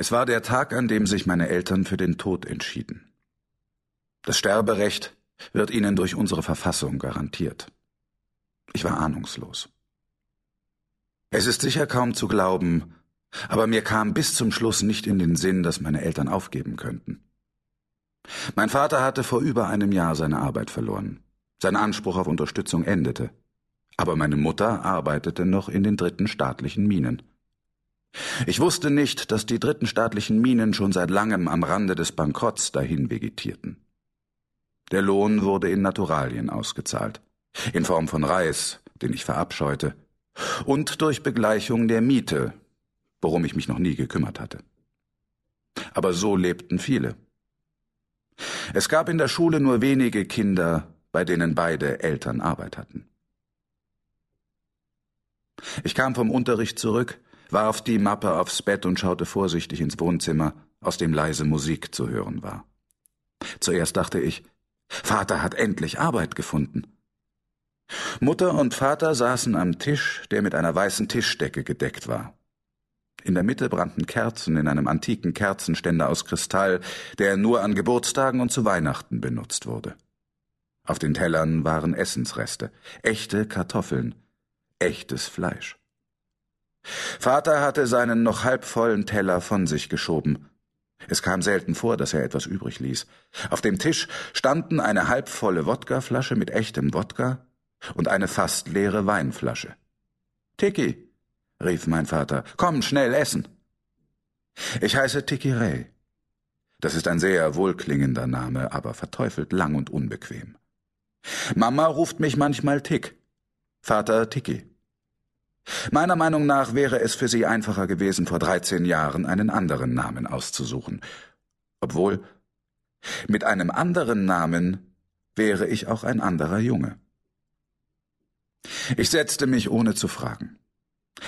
Es war der Tag, an dem sich meine Eltern für den Tod entschieden. Das Sterberecht wird ihnen durch unsere Verfassung garantiert. Ich war ahnungslos. Es ist sicher kaum zu glauben, aber mir kam bis zum Schluss nicht in den Sinn, dass meine Eltern aufgeben könnten. Mein Vater hatte vor über einem Jahr seine Arbeit verloren. Sein Anspruch auf Unterstützung endete. Aber meine Mutter arbeitete noch in den dritten staatlichen Minen. Ich wusste nicht, dass die dritten staatlichen Minen schon seit langem am Rande des Bankrotts dahin vegetierten. Der Lohn wurde in Naturalien ausgezahlt, in Form von Reis, den ich verabscheute, und durch Begleichung der Miete, worum ich mich noch nie gekümmert hatte. Aber so lebten viele. Es gab in der Schule nur wenige Kinder, bei denen beide Eltern Arbeit hatten. Ich kam vom Unterricht zurück, warf die Mappe aufs Bett und schaute vorsichtig ins Wohnzimmer, aus dem leise Musik zu hören war. Zuerst dachte ich, Vater hat endlich Arbeit gefunden. Mutter und Vater saßen am Tisch, der mit einer weißen Tischdecke gedeckt war. In der Mitte brannten Kerzen in einem antiken Kerzenständer aus Kristall, der nur an Geburtstagen und zu Weihnachten benutzt wurde. Auf den Tellern waren Essensreste, echte Kartoffeln, echtes Fleisch. Vater hatte seinen noch halb vollen Teller von sich geschoben. Es kam selten vor, dass er etwas übrig ließ. Auf dem Tisch standen eine halbvolle Wodkaflasche mit echtem Wodka und eine fast leere Weinflasche. Tiki, rief mein Vater, komm schnell essen. Ich heiße Tiki Ray. Das ist ein sehr wohlklingender Name, aber verteufelt lang und unbequem. Mama ruft mich manchmal Tick, Vater Tiki. Meiner Meinung nach wäre es für sie einfacher gewesen, vor dreizehn Jahren einen anderen Namen auszusuchen. Obwohl, mit einem anderen Namen wäre ich auch ein anderer Junge. Ich setzte mich ohne zu fragen.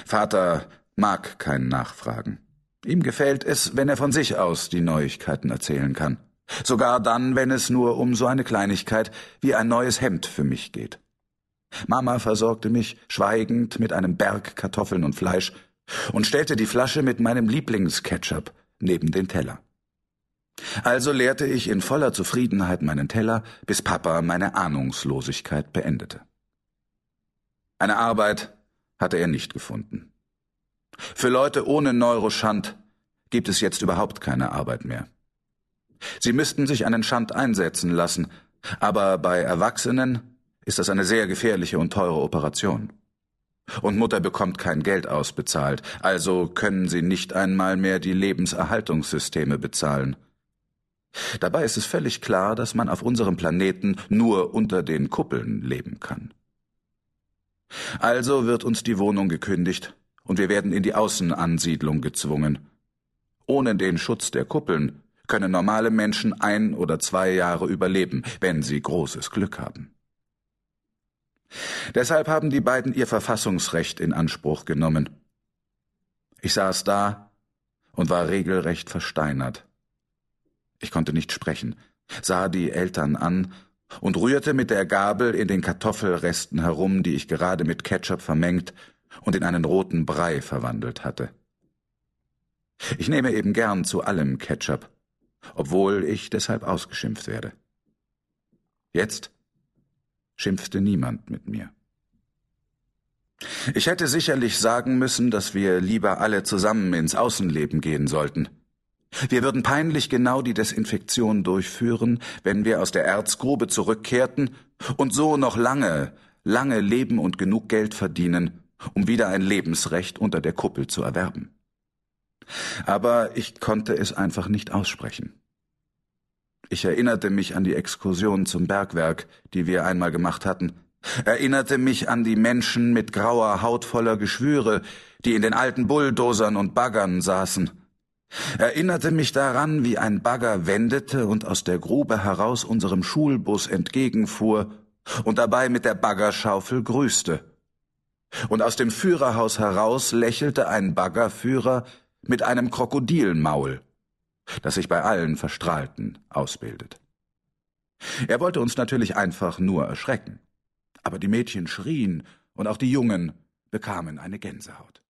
Vater mag kein Nachfragen. Ihm gefällt es, wenn er von sich aus die Neuigkeiten erzählen kann. Sogar dann, wenn es nur um so eine Kleinigkeit wie ein neues Hemd für mich geht. Mama versorgte mich schweigend mit einem Berg Kartoffeln und Fleisch und stellte die Flasche mit meinem Lieblingsketchup neben den Teller. Also leerte ich in voller Zufriedenheit meinen Teller, bis Papa meine Ahnungslosigkeit beendete. Eine Arbeit hatte er nicht gefunden. Für Leute ohne Neuroschand gibt es jetzt überhaupt keine Arbeit mehr. Sie müssten sich einen Schand einsetzen lassen, aber bei Erwachsenen ist das eine sehr gefährliche und teure Operation. Und Mutter bekommt kein Geld ausbezahlt, also können sie nicht einmal mehr die Lebenserhaltungssysteme bezahlen. Dabei ist es völlig klar, dass man auf unserem Planeten nur unter den Kuppeln leben kann. Also wird uns die Wohnung gekündigt und wir werden in die Außenansiedlung gezwungen. Ohne den Schutz der Kuppeln können normale Menschen ein oder zwei Jahre überleben, wenn sie großes Glück haben. Deshalb haben die beiden ihr Verfassungsrecht in Anspruch genommen. Ich saß da und war regelrecht versteinert. Ich konnte nicht sprechen, sah die Eltern an und rührte mit der Gabel in den Kartoffelresten herum, die ich gerade mit Ketchup vermengt und in einen roten Brei verwandelt hatte. Ich nehme eben gern zu allem Ketchup, obwohl ich deshalb ausgeschimpft werde. Jetzt schimpfte niemand mit mir. Ich hätte sicherlich sagen müssen, dass wir lieber alle zusammen ins Außenleben gehen sollten. Wir würden peinlich genau die Desinfektion durchführen, wenn wir aus der Erzgrube zurückkehrten und so noch lange, lange leben und genug Geld verdienen, um wieder ein Lebensrecht unter der Kuppel zu erwerben. Aber ich konnte es einfach nicht aussprechen. Ich erinnerte mich an die Exkursion zum Bergwerk, die wir einmal gemacht hatten, erinnerte mich an die Menschen mit grauer Haut voller Geschwüre, die in den alten Bulldozern und Baggern saßen, erinnerte mich daran, wie ein Bagger wendete und aus der Grube heraus unserem Schulbus entgegenfuhr und dabei mit der Baggerschaufel grüßte. Und aus dem Führerhaus heraus lächelte ein Baggerführer mit einem Krokodilmaul das sich bei allen Verstrahlten ausbildet. Er wollte uns natürlich einfach nur erschrecken. Aber die Mädchen schrien und auch die Jungen bekamen eine Gänsehaut.